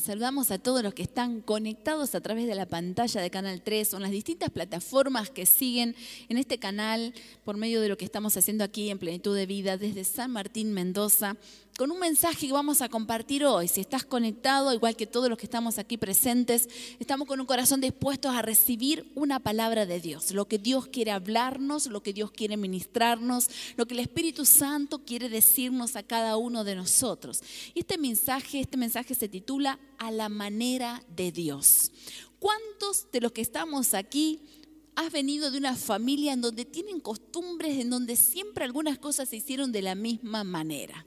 Saludamos a todos los que están conectados a través de la pantalla de Canal 3 o en las distintas plataformas que siguen en este canal por medio de lo que estamos haciendo aquí en Plenitud de Vida desde San Martín, Mendoza con un mensaje que vamos a compartir hoy. Si estás conectado, igual que todos los que estamos aquí presentes, estamos con un corazón dispuestos a recibir una palabra de Dios, lo que Dios quiere hablarnos, lo que Dios quiere ministrarnos, lo que el Espíritu Santo quiere decirnos a cada uno de nosotros. Y este mensaje, este mensaje se titula A la manera de Dios. ¿Cuántos de los que estamos aquí has venido de una familia en donde tienen costumbres, en donde siempre algunas cosas se hicieron de la misma manera?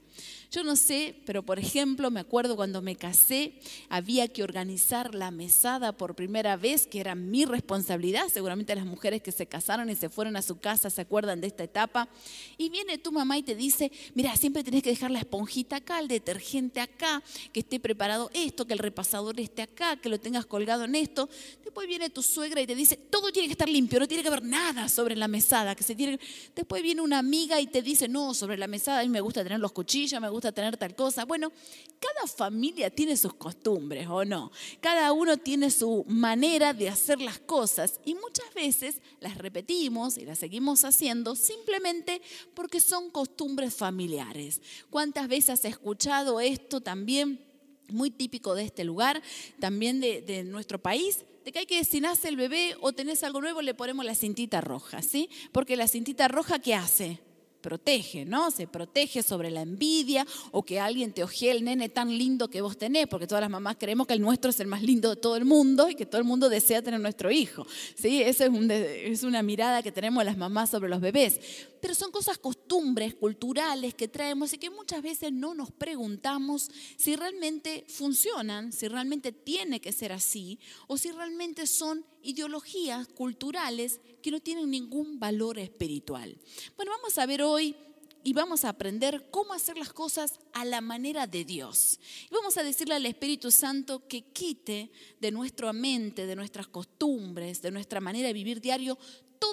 Yo no sé, pero por ejemplo, me acuerdo cuando me casé, había que organizar la mesada por primera vez, que era mi responsabilidad. Seguramente las mujeres que se casaron y se fueron a su casa se acuerdan de esta etapa. Y viene tu mamá y te dice, mira, siempre tenés que dejar la esponjita acá, el detergente acá, que esté preparado esto, que el repasador esté acá, que lo tengas colgado en esto. Después viene tu suegra y te dice, todo tiene que estar limpio, no tiene que haber nada sobre la mesada. Que se tiene... Después viene una amiga y te dice, no, sobre la mesada a mí me gusta tener los cuchillos, me gusta gusta tener tal cosa. Bueno, cada familia tiene sus costumbres, ¿o no? Cada uno tiene su manera de hacer las cosas y muchas veces las repetimos y las seguimos haciendo simplemente porque son costumbres familiares. ¿Cuántas veces has escuchado esto también? Muy típico de este lugar, también de, nuestro país, de que hay que si el bebé o tenés algo nuevo le ponemos la cintita roja, ¿sí? Porque la cintita roja, ¿qué hace? Protege, ¿no? Se protege sobre la envidia o que alguien te ojee el nene tan lindo que vos tenés, porque todas las mamás creemos que el nuestro es el más lindo de todo el mundo y que todo el mundo desea tener nuestro hijo. ¿sí? Esa es, es una mirada que tenemos las mamás sobre los bebés. Pero son cosas, costumbres culturales que traemos y que muchas veces no nos preguntamos si realmente funcionan, si realmente tiene que ser así o si realmente son ideologías culturales que no tienen ningún valor espiritual. Bueno, vamos a ver hoy y vamos a aprender cómo hacer las cosas a la manera de Dios. Y vamos a decirle al Espíritu Santo que quite de nuestra mente, de nuestras costumbres, de nuestra manera de vivir diario,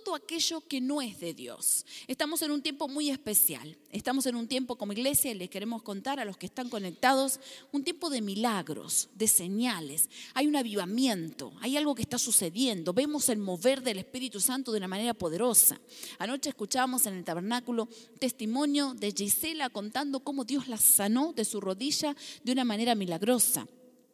todo aquello que no es de Dios. Estamos en un tiempo muy especial. Estamos en un tiempo como iglesia y les queremos contar a los que están conectados un tiempo de milagros, de señales. Hay un avivamiento, hay algo que está sucediendo. Vemos el mover del Espíritu Santo de una manera poderosa. Anoche escuchábamos en el tabernáculo testimonio de Gisela contando cómo Dios la sanó de su rodilla de una manera milagrosa.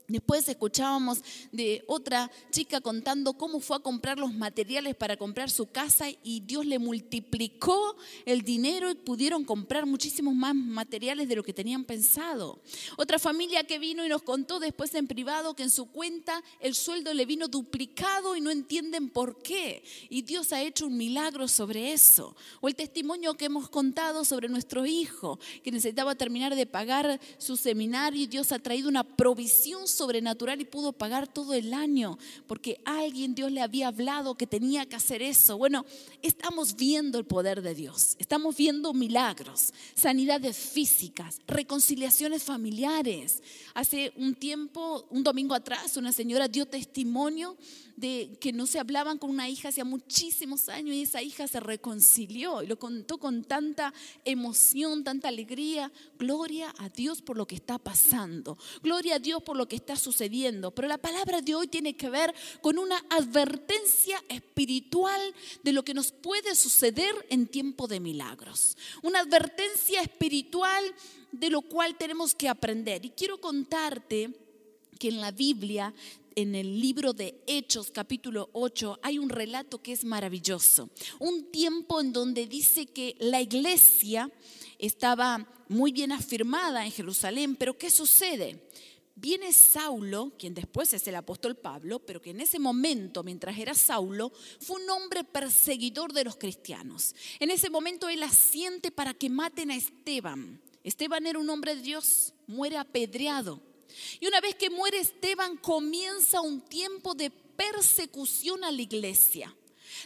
Después escuchábamos de otra chica contando cómo fue a comprar los materiales para comprar su casa y Dios le multiplicó el dinero y pudieron comprar muchísimos más materiales de lo que tenían pensado. Otra familia que vino y nos contó después en privado que en su cuenta el sueldo le vino duplicado y no entienden por qué. Y Dios ha hecho un milagro sobre eso. O el testimonio que hemos contado sobre nuestro hijo que necesitaba terminar de pagar su seminario y Dios ha traído una provisión sobrenatural y pudo pagar todo el año porque alguien Dios le había hablado que tenía que hacer eso. Bueno, estamos viendo el poder de Dios, estamos viendo milagros, sanidades físicas, reconciliaciones familiares. Hace un tiempo, un domingo atrás, una señora dio testimonio de que no se hablaban con una hija hacía muchísimos años y esa hija se reconcilió y lo contó con tanta emoción, tanta alegría. Gloria a Dios por lo que está pasando. Gloria a Dios por lo que está sucediendo. Pero la palabra de hoy tiene que ver con una advertencia espiritual de lo que nos puede suceder en tiempo de milagros. Una advertencia espiritual de lo cual tenemos que aprender. Y quiero contarte que en la Biblia en el libro de Hechos capítulo 8 hay un relato que es maravilloso. Un tiempo en donde dice que la iglesia estaba muy bien afirmada en Jerusalén, pero ¿qué sucede? Viene Saulo, quien después es el apóstol Pablo, pero que en ese momento, mientras era Saulo, fue un hombre perseguidor de los cristianos. En ese momento él asiente para que maten a Esteban. Esteban era un hombre de Dios, muere apedreado. Y una vez que muere Esteban, comienza un tiempo de persecución a la iglesia.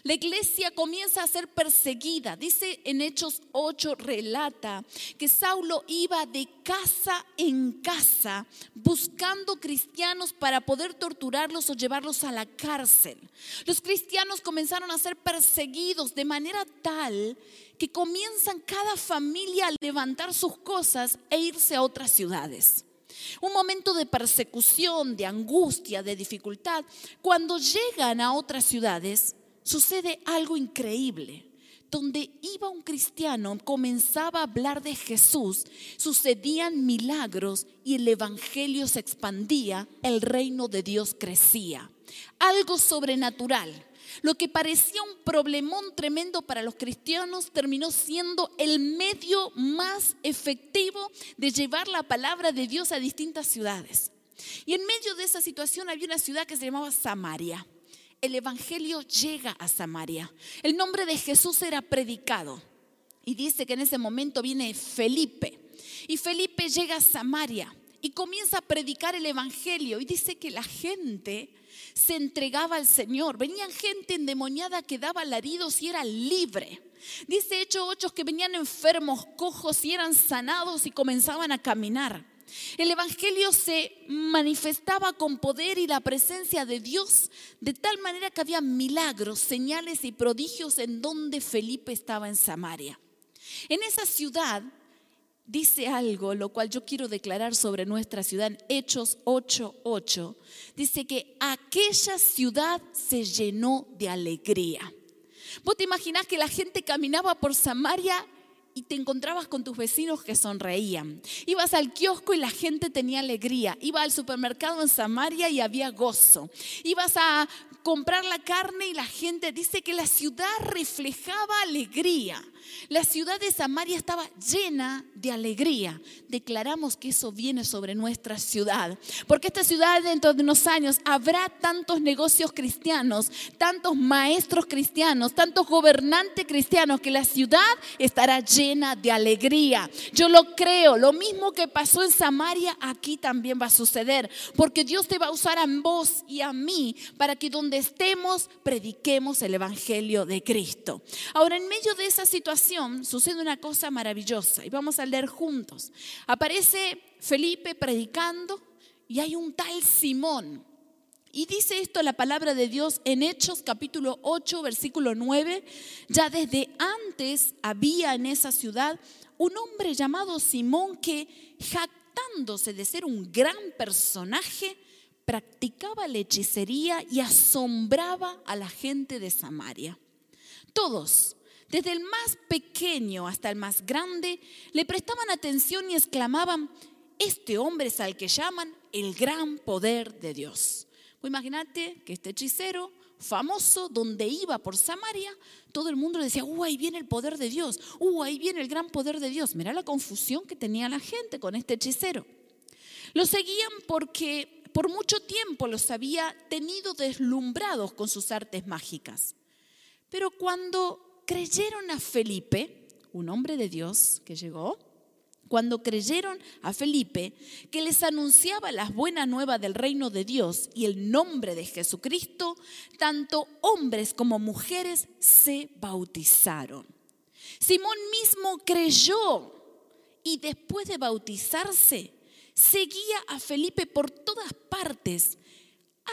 La iglesia comienza a ser perseguida. Dice en Hechos 8, relata que Saulo iba de casa en casa buscando cristianos para poder torturarlos o llevarlos a la cárcel. Los cristianos comenzaron a ser perseguidos de manera tal que comienzan cada familia a levantar sus cosas e irse a otras ciudades. Un momento de persecución, de angustia, de dificultad. Cuando llegan a otras ciudades, sucede algo increíble. Donde iba un cristiano, comenzaba a hablar de Jesús, sucedían milagros y el Evangelio se expandía, el reino de Dios crecía. Algo sobrenatural. Lo que parecía un problemón tremendo para los cristianos terminó siendo el medio más efectivo de llevar la palabra de Dios a distintas ciudades. Y en medio de esa situación había una ciudad que se llamaba Samaria. El Evangelio llega a Samaria. El nombre de Jesús era predicado. Y dice que en ese momento viene Felipe. Y Felipe llega a Samaria y comienza a predicar el Evangelio. Y dice que la gente se entregaba al Señor. Venían gente endemoniada que daba alaridos y era libre. Dice Hechos 8 que venían enfermos, cojos y eran sanados y comenzaban a caminar. El Evangelio se manifestaba con poder y la presencia de Dios de tal manera que había milagros, señales y prodigios en donde Felipe estaba en Samaria. En esa ciudad dice algo, lo cual yo quiero declarar sobre nuestra ciudad, Hechos 8:8. Dice que aquella ciudad se llenó de alegría. Vos te imaginás que la gente caminaba por Samaria y te encontrabas con tus vecinos que sonreían. Ibas al kiosco y la gente tenía alegría. Iba al supermercado en Samaria y había gozo. Ibas a comprar la carne y la gente dice que la ciudad reflejaba alegría. La ciudad de Samaria estaba llena de alegría. Declaramos que eso viene sobre nuestra ciudad. Porque esta ciudad dentro de unos años habrá tantos negocios cristianos, tantos maestros cristianos, tantos gobernantes cristianos, que la ciudad estará llena de alegría. Yo lo creo. Lo mismo que pasó en Samaria, aquí también va a suceder. Porque Dios te va a usar a vos y a mí para que donde estemos prediquemos el Evangelio de Cristo. Ahora, en medio de esa situación sucede una cosa maravillosa y vamos a leer juntos. Aparece Felipe predicando y hay un tal Simón. Y dice esto la palabra de Dios en Hechos capítulo 8, versículo 9. Ya desde antes había en esa ciudad un hombre llamado Simón que, jactándose de ser un gran personaje, practicaba la hechicería y asombraba a la gente de Samaria. Todos, desde el más pequeño hasta el más grande, le prestaban atención y exclamaban, este hombre es al que llaman el gran poder de Dios. Pues imagínate que este hechicero famoso, donde iba por Samaria, todo el mundo le decía, uh, ahí viene el poder de Dios, uh, ahí viene el gran poder de Dios. Mira la confusión que tenía la gente con este hechicero. Lo seguían porque por mucho tiempo los había tenido deslumbrados con sus artes mágicas. Pero cuando creyeron a Felipe, un hombre de Dios que llegó, cuando creyeron a Felipe, que les anunciaba las buenas nuevas del reino de Dios y el nombre de Jesucristo, tanto hombres como mujeres se bautizaron. Simón mismo creyó y después de bautizarse, seguía a Felipe por todas partes,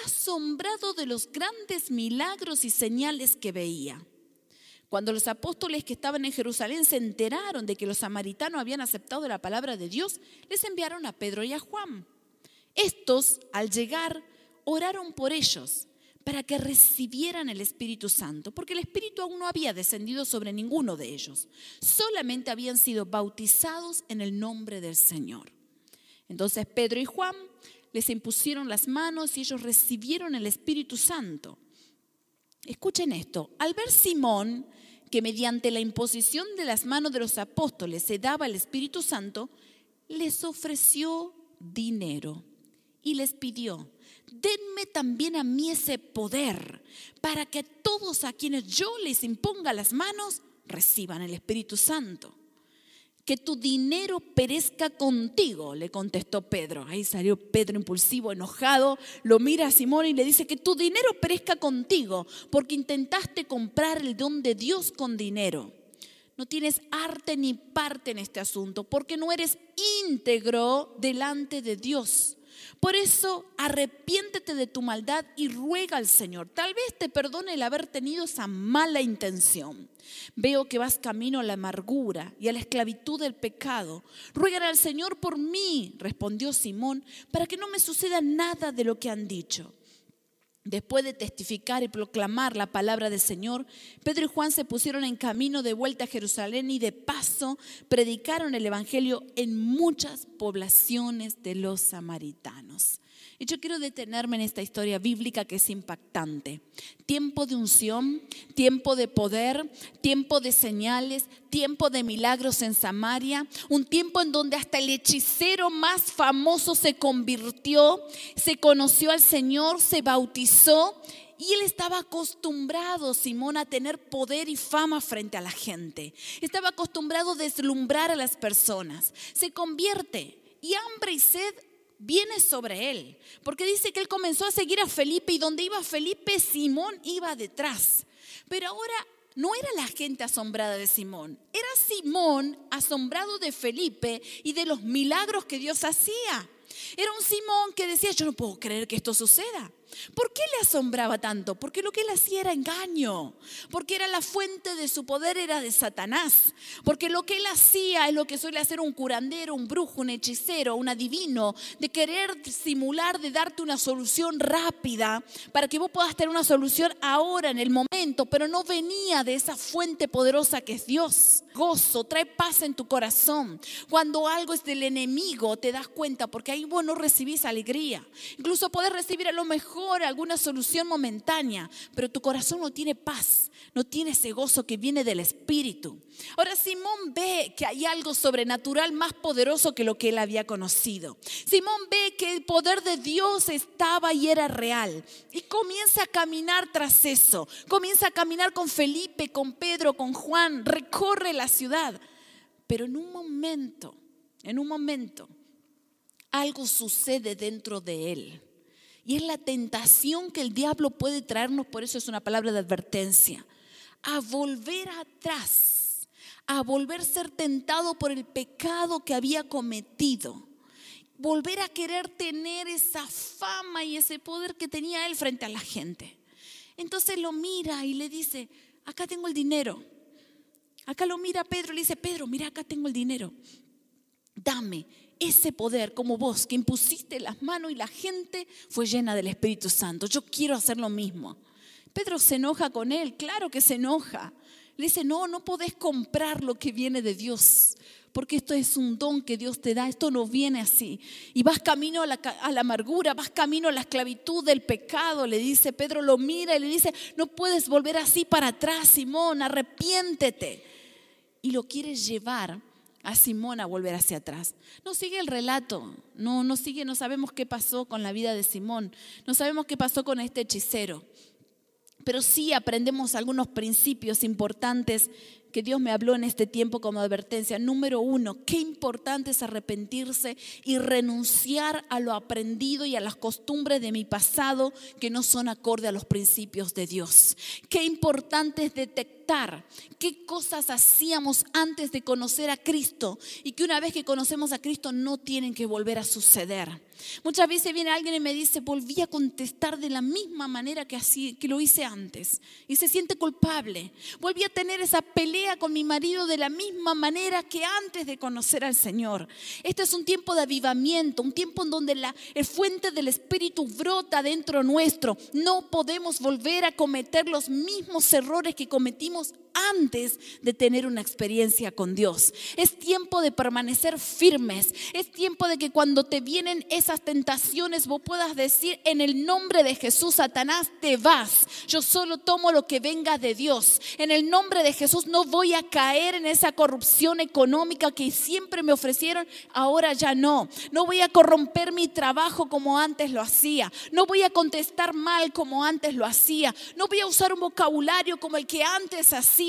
asombrado de los grandes milagros y señales que veía. Cuando los apóstoles que estaban en Jerusalén se enteraron de que los samaritanos habían aceptado la palabra de Dios, les enviaron a Pedro y a Juan. Estos, al llegar, oraron por ellos para que recibieran el Espíritu Santo, porque el Espíritu aún no había descendido sobre ninguno de ellos, solamente habían sido bautizados en el nombre del Señor. Entonces Pedro y Juan les impusieron las manos y ellos recibieron el Espíritu Santo. Escuchen esto, al ver Simón que mediante la imposición de las manos de los apóstoles se daba el Espíritu Santo, les ofreció dinero y les pidió, denme también a mí ese poder para que todos a quienes yo les imponga las manos reciban el Espíritu Santo que tu dinero perezca contigo, le contestó Pedro. Ahí salió Pedro impulsivo, enojado, lo mira a Simón y le dice que tu dinero perezca contigo, porque intentaste comprar el don de Dios con dinero. No tienes arte ni parte en este asunto, porque no eres íntegro delante de Dios. Por eso arrepiéntete de tu maldad y ruega al Señor. Tal vez te perdone el haber tenido esa mala intención. Veo que vas camino a la amargura y a la esclavitud del pecado. Ruega al Señor por mí, respondió Simón, para que no me suceda nada de lo que han dicho. Después de testificar y proclamar la palabra del Señor, Pedro y Juan se pusieron en camino de vuelta a Jerusalén y de paso predicaron el Evangelio en muchas poblaciones de los samaritanos. Y yo quiero detenerme en esta historia bíblica que es impactante. Tiempo de unción, tiempo de poder, tiempo de señales, tiempo de milagros en Samaria, un tiempo en donde hasta el hechicero más famoso se convirtió, se conoció al Señor, se bautizó y él estaba acostumbrado, Simón, a tener poder y fama frente a la gente. Estaba acostumbrado a deslumbrar a las personas. Se convierte y hambre y sed viene sobre él, porque dice que él comenzó a seguir a Felipe y donde iba Felipe, Simón iba detrás. Pero ahora no era la gente asombrada de Simón, era Simón asombrado de Felipe y de los milagros que Dios hacía. Era un Simón que decía, yo no puedo creer que esto suceda. ¿Por qué le asombraba tanto? Porque lo que él hacía era engaño, porque era la fuente de su poder era de Satanás, porque lo que él hacía es lo que suele hacer un curandero, un brujo, un hechicero, un adivino, de querer simular, de darte una solución rápida para que vos puedas tener una solución ahora, en el momento, pero no venía de esa fuente poderosa que es Dios. Gozo, trae paz en tu corazón. Cuando algo es del enemigo, te das cuenta, porque ahí vos no recibís alegría. Incluso podés recibir a lo mejor alguna solución momentánea, pero tu corazón no tiene paz, no tiene ese gozo que viene del Espíritu. Ahora Simón ve que hay algo sobrenatural más poderoso que lo que él había conocido. Simón ve que el poder de Dios estaba y era real y comienza a caminar tras eso. Comienza a caminar con Felipe, con Pedro, con Juan, recorre la ciudad. Pero en un momento, en un momento, algo sucede dentro de él. Y es la tentación que el diablo puede traernos, por eso es una palabra de advertencia, a volver atrás, a volver a ser tentado por el pecado que había cometido, volver a querer tener esa fama y ese poder que tenía él frente a la gente. Entonces lo mira y le dice, acá tengo el dinero. Acá lo mira Pedro y le dice, Pedro, mira, acá tengo el dinero. Dame ese poder como vos que impusiste las manos y la gente fue llena del Espíritu Santo. Yo quiero hacer lo mismo. Pedro se enoja con él, claro que se enoja. Le dice, no, no podés comprar lo que viene de Dios, porque esto es un don que Dios te da, esto no viene así. Y vas camino a la, a la, amargura, vas camino a la esclavitud del pecado, le dice Pedro, lo mira y le dice, no puedes volver así para atrás, Simón, arrepiéntete. Y lo quiere llevar a Simón a volver hacia atrás. No sigue el relato, no, no sigue, no sabemos qué pasó con la vida de Simón, no sabemos qué pasó con este hechicero, pero sí aprendemos algunos principios importantes que Dios me habló en este tiempo como advertencia. Número uno, qué importante es arrepentirse y renunciar a lo aprendido y a las costumbres de mi pasado que no son acorde a los principios de Dios. Qué importante es detectar qué cosas hacíamos antes de conocer a Cristo y que una vez que conocemos a Cristo no tienen que volver a suceder. Muchas veces viene alguien y me dice, volví a contestar de la misma manera que, así, que lo hice antes y se siente culpable. Volví a tener esa pelea con mi marido de la misma manera que antes de conocer al Señor. Este es un tiempo de avivamiento, un tiempo en donde la fuente del Espíritu brota dentro nuestro. No podemos volver a cometer los mismos errores que cometimos antes de tener una experiencia con Dios. Es tiempo de permanecer firmes. Es tiempo de que cuando te vienen esas tentaciones vos puedas decir en el nombre de Jesús, Satanás, te vas. Yo solo tomo lo que venga de Dios. En el nombre de Jesús no voy a caer en esa corrupción económica que siempre me ofrecieron, ahora ya no. No voy a corromper mi trabajo como antes lo hacía. No voy a contestar mal como antes lo hacía. No voy a usar un vocabulario como el que antes hacía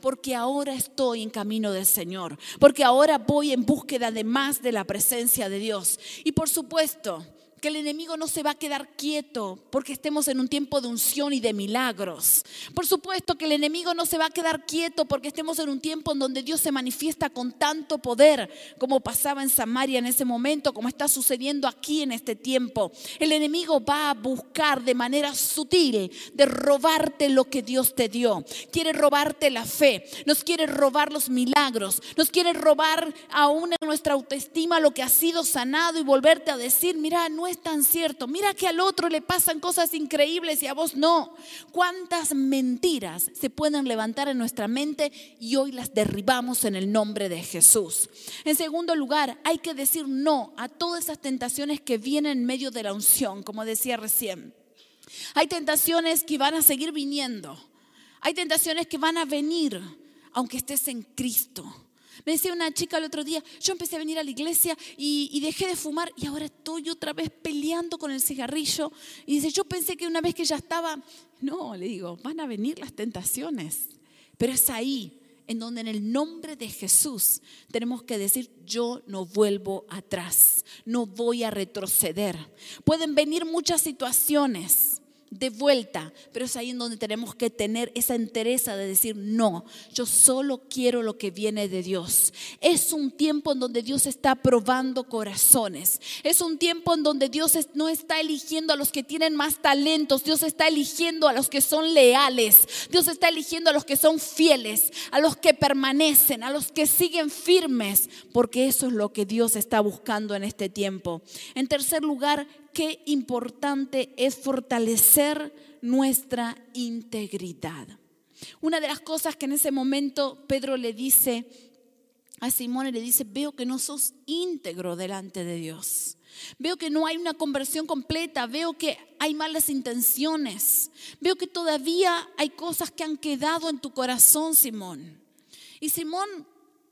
porque ahora estoy en camino del Señor, porque ahora voy en búsqueda de más de la presencia de Dios. Y por supuesto, que el enemigo no se va a quedar quieto porque estemos en un tiempo de unción y de milagros. Por supuesto que el enemigo no se va a quedar quieto porque estemos en un tiempo en donde Dios se manifiesta con tanto poder como pasaba en Samaria en ese momento, como está sucediendo aquí en este tiempo. El enemigo va a buscar de manera sutil de robarte lo que Dios te dio. Quiere robarte la fe, nos quiere robar los milagros, nos quiere robar aún en nuestra autoestima lo que ha sido sanado y volverte a decir, mira, no es tan cierto. Mira que al otro le pasan cosas increíbles y a vos no. ¿Cuántas mentiras se pueden levantar en nuestra mente y hoy las derribamos en el nombre de Jesús? En segundo lugar, hay que decir no a todas esas tentaciones que vienen en medio de la unción, como decía recién. Hay tentaciones que van a seguir viniendo. Hay tentaciones que van a venir aunque estés en Cristo. Me decía una chica el otro día, yo empecé a venir a la iglesia y, dejé de fumar y ahora estoy otra vez peleando con el cigarrillo. Y dice, yo pensé que una vez que ya estaba, no, le digo, van a venir las tentaciones. Pero es ahí en donde en el nombre de Jesús tenemos que decir, yo no vuelvo atrás, no voy a retroceder. Pueden venir muchas situaciones de vuelta, pero es ahí en donde tenemos que tener esa entereza de decir, no, yo solo quiero lo que viene de Dios. Es un tiempo en donde Dios está probando corazones. Es un tiempo en donde Dios no está eligiendo a los que tienen más talentos, Dios está eligiendo a los que son leales, Dios está eligiendo a los que son fieles, a los que permanecen, a los que siguen firmes, porque eso es lo que Dios está buscando en este tiempo. En tercer lugar, qué importante es fortalecer nuestra integridad. Una de las cosas que en ese momento Pedro le dice a Simón, le dice, veo que no sos íntegro delante de Dios. Veo que no hay una conversión completa, veo que hay malas intenciones, veo que todavía hay cosas que han quedado en tu corazón, Simón. Y Simón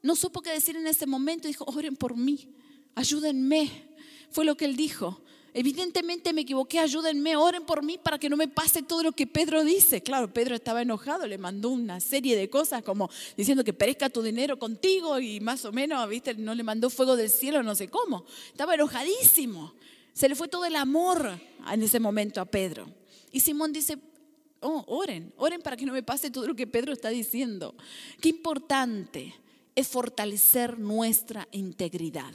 no supo qué decir en ese momento, dijo, oren por mí, ayúdenme. Fue lo que él dijo. Evidentemente me equivoqué, ayúdenme, oren por mí para que no me pase todo lo que Pedro dice. Claro, Pedro estaba enojado, le mandó una serie de cosas como diciendo que perezca tu dinero contigo y más o menos, viste, no le mandó fuego del cielo, no sé cómo. Estaba enojadísimo. Se le fue todo el amor en ese momento a Pedro. Y Simón dice, oh, oren, oren para que no me pase todo lo que Pedro está diciendo. Qué importante es fortalecer nuestra integridad.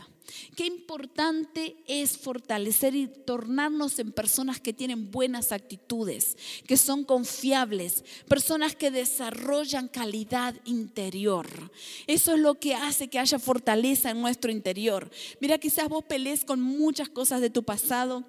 Qué importante es fortalecer y tornarnos en personas que tienen buenas actitudes, que son confiables, personas que desarrollan calidad interior. Eso es lo que hace que haya fortaleza en nuestro interior. Mira, quizás vos pelees con muchas cosas de tu pasado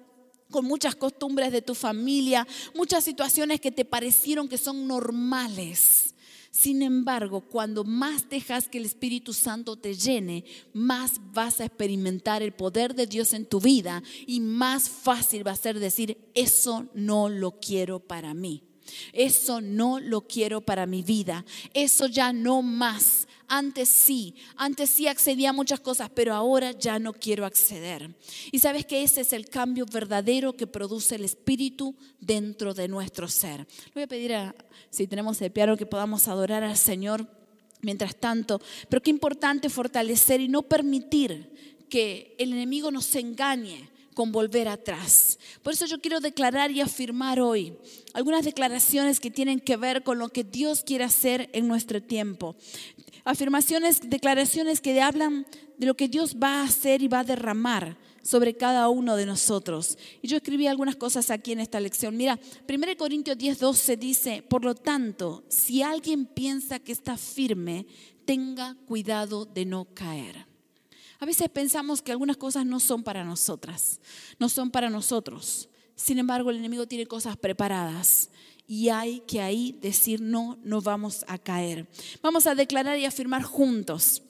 con muchas costumbres de tu familia, muchas situaciones que te parecieron que son normales. Sin embargo, cuando más dejas que el Espíritu Santo te llene, más vas a experimentar el poder de Dios en tu vida y más fácil va a ser decir, eso no lo quiero para mí. Eso no lo quiero para mi vida. Eso ya no más. Antes sí, antes sí accedía a muchas cosas, pero ahora ya no quiero acceder. Y sabes que ese es el cambio verdadero que produce el Espíritu dentro de nuestro ser. Le voy a pedir a, si tenemos el piano que podamos adorar al Señor mientras tanto, pero qué importante fortalecer y no permitir que el enemigo nos engañe con volver atrás. Por eso yo quiero declarar y afirmar hoy algunas declaraciones que tienen que ver con lo que Dios quiere hacer en nuestro tiempo. Afirmaciones, declaraciones que hablan de lo que Dios va a hacer y va a derramar sobre cada uno de nosotros. Y yo escribí algunas cosas aquí en esta lección. Mira, 1 Corintios 10, 12 dice, por lo tanto, si alguien piensa que está firme, tenga cuidado de no caer. A veces pensamos que algunas cosas no son para nosotras, no son para nosotros. Sin embargo, el enemigo tiene cosas preparadas y hay que ahí decir no, no vamos a caer. Vamos a declarar y afirmar juntos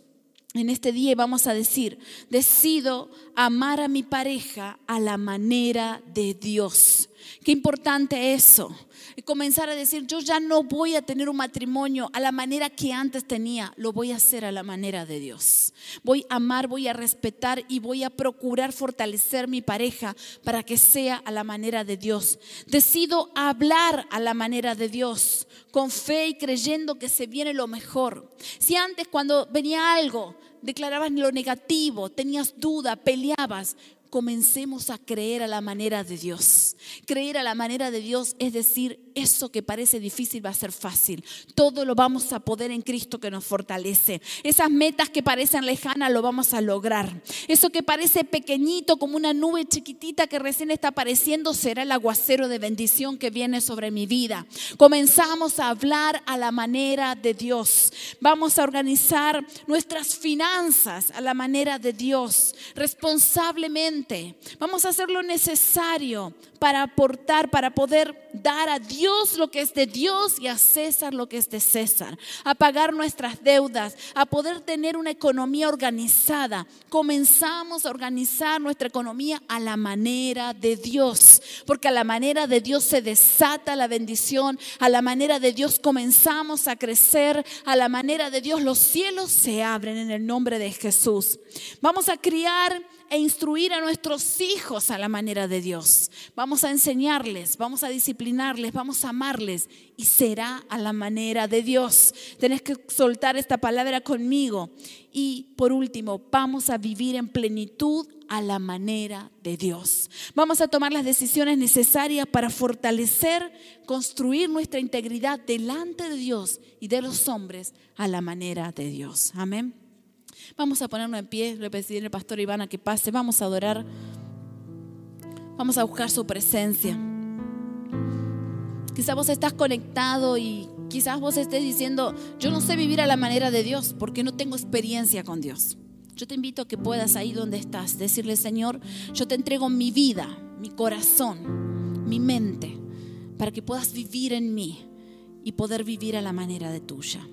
en este día vamos a decir, decido amar a mi pareja a la manera de Dios. Qué importante eso. Y comenzar a decir, yo ya no voy a tener un matrimonio a la manera que antes tenía, lo voy a hacer a la manera de Dios. Voy a amar, voy a respetar y voy a procurar fortalecer mi pareja para que sea a la manera de Dios. Decido hablar a la manera de Dios, con fe y creyendo que se viene lo mejor. Si antes cuando venía algo, declarabas lo negativo, tenías duda, peleabas, comencemos a creer a la manera de Dios. Creer a la manera de Dios es decir, eso que parece difícil va a ser fácil. Todo lo vamos a poder en Cristo que nos fortalece. Esas metas que parecen lejanas lo vamos a lograr. Eso que parece pequeñito como una nube chiquitita que recién está apareciendo será el aguacero de bendición que viene sobre mi vida. Comenzamos a hablar a la manera de Dios. Vamos a organizar nuestras finanzas a la manera de Dios, responsablemente. Vamos a hacer lo necesario para aportar, para poder dar a Dios lo que es de Dios y a César lo que es de César, a pagar nuestras deudas, a poder tener una economía organizada. Comenzamos a organizar nuestra economía a la manera de Dios, porque a la manera de Dios se desata la bendición, a la manera de Dios comenzamos a crecer, a la manera de Dios los cielos se abren en el nombre de Jesús. Vamos a criar e instruir a nuestros hijos a la manera de Dios. Vamos a enseñarles, vamos a vamos a amarles y será a la manera de Dios. Tenés que soltar esta palabra conmigo. Y por último, vamos a vivir en plenitud a la manera de Dios. Vamos a tomar las decisiones necesarias para fortalecer, construir nuestra integridad delante de Dios y de los hombres a la manera de Dios. Amén. Vamos a ponernos en pie, le pedir al pastor Ivana que pase, vamos a adorar, vamos a buscar su presencia. Quizás vos estás conectado y quizás vos estés diciendo, yo no sé vivir a la manera de Dios porque no tengo experiencia con Dios. Yo te invito a que puedas ahí donde estás decirle, Señor, yo te entrego mi vida, mi corazón, mi mente, para que puedas vivir en mí y poder vivir a la manera de tuya.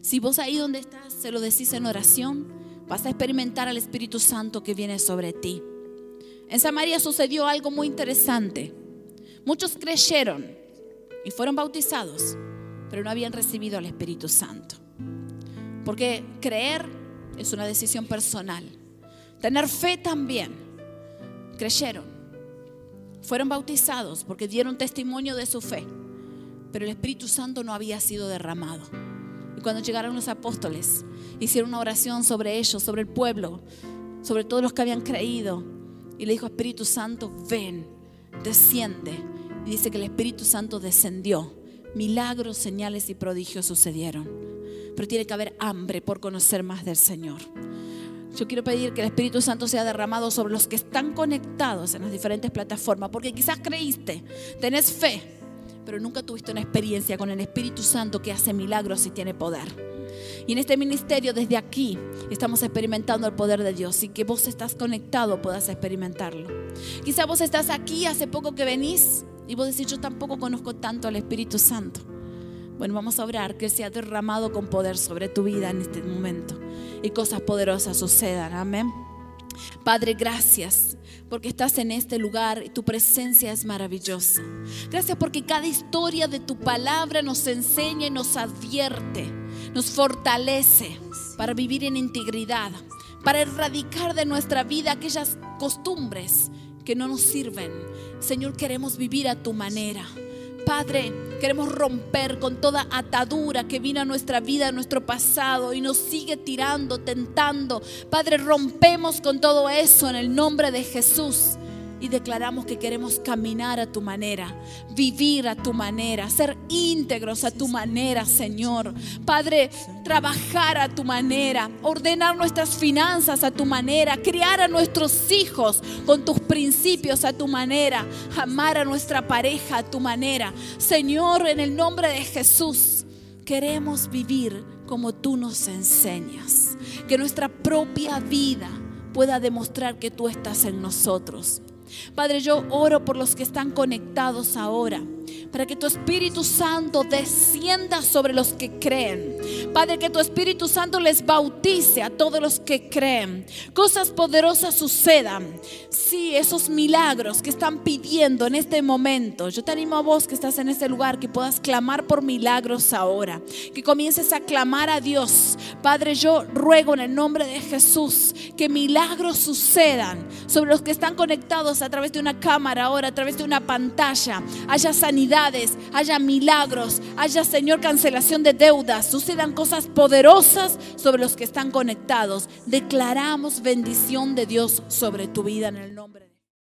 Si vos ahí donde estás se lo decís en oración, vas a experimentar al Espíritu Santo que viene sobre ti. En Samaria sucedió algo muy interesante. Muchos creyeron y fueron bautizados, pero no habían recibido al Espíritu Santo. Porque creer es una decisión personal. Tener fe también. Creyeron. Fueron bautizados porque dieron testimonio de su fe, pero el Espíritu Santo no había sido derramado cuando llegaron los apóstoles, hicieron una oración sobre ellos, sobre el pueblo, sobre todos los que habían creído. Y le dijo, Espíritu Santo, ven, desciende. Y dice que el Espíritu Santo descendió. Milagros, señales y prodigios sucedieron. Pero tiene que haber hambre por conocer más del Señor. Yo quiero pedir que el Espíritu Santo sea derramado sobre los que están conectados en las diferentes plataformas, porque quizás creíste, tenés fe, pero nunca tuviste una experiencia con el Espíritu Santo que hace milagros y tiene poder. Y en este ministerio, desde aquí, estamos experimentando el poder de Dios y que vos estás conectado puedas experimentarlo. Quizá vos estás aquí hace poco que venís y vos decís, yo tampoco conozco tanto al Espíritu Santo. Bueno, vamos a orar que sea derramado con poder sobre tu vida en este momento y cosas poderosas sucedan. Amén. Padre, gracias porque estás en este lugar y tu presencia es maravillosa. Gracias porque cada historia de tu palabra nos enseña y nos advierte, nos fortalece para vivir en integridad, para erradicar de nuestra vida aquellas costumbres que no nos sirven. Señor, queremos vivir a tu manera. Padre, queremos romper con toda atadura que vino a nuestra vida, a nuestro pasado y nos sigue tirando, tentando. Padre, rompemos con todo eso en el nombre de Jesús y declaramos que queremos caminar a tu manera, vivir a tu manera, ser íntegros a tu manera, Señor. Padre, trabajar a tu manera, ordenar nuestras finanzas a tu manera, criar a nuestros hijos con tus principios a tu manera, amar a nuestra pareja a tu manera. Señor, en el nombre de Jesús, queremos vivir como tú nos enseñas, que nuestra propia vida pueda demostrar que tú estás en nosotros. Padre, yo oro por los que están conectados ahora, para que tu Espíritu Santo descienda sobre los que creen. Padre, que tu Espíritu Santo les bautice a todos los que creen. Cosas poderosas sucedan. Sí, esos milagros que están pidiendo en este momento. Yo te animo a vos que estás en este lugar, que puedas clamar por milagros ahora. Que comiences a clamar a Dios. Padre, yo ruego en el nombre de Jesús que milagros sucedan sobre los que están conectados a través de una cámara ahora, a través de una pantalla. Haya sanidades, haya milagros, haya, Señor, cancelación de deudas. Sucedan cosas poderosas sobre los que están conectados. Declaramos bendición de Dios sobre tu vida en el nombre de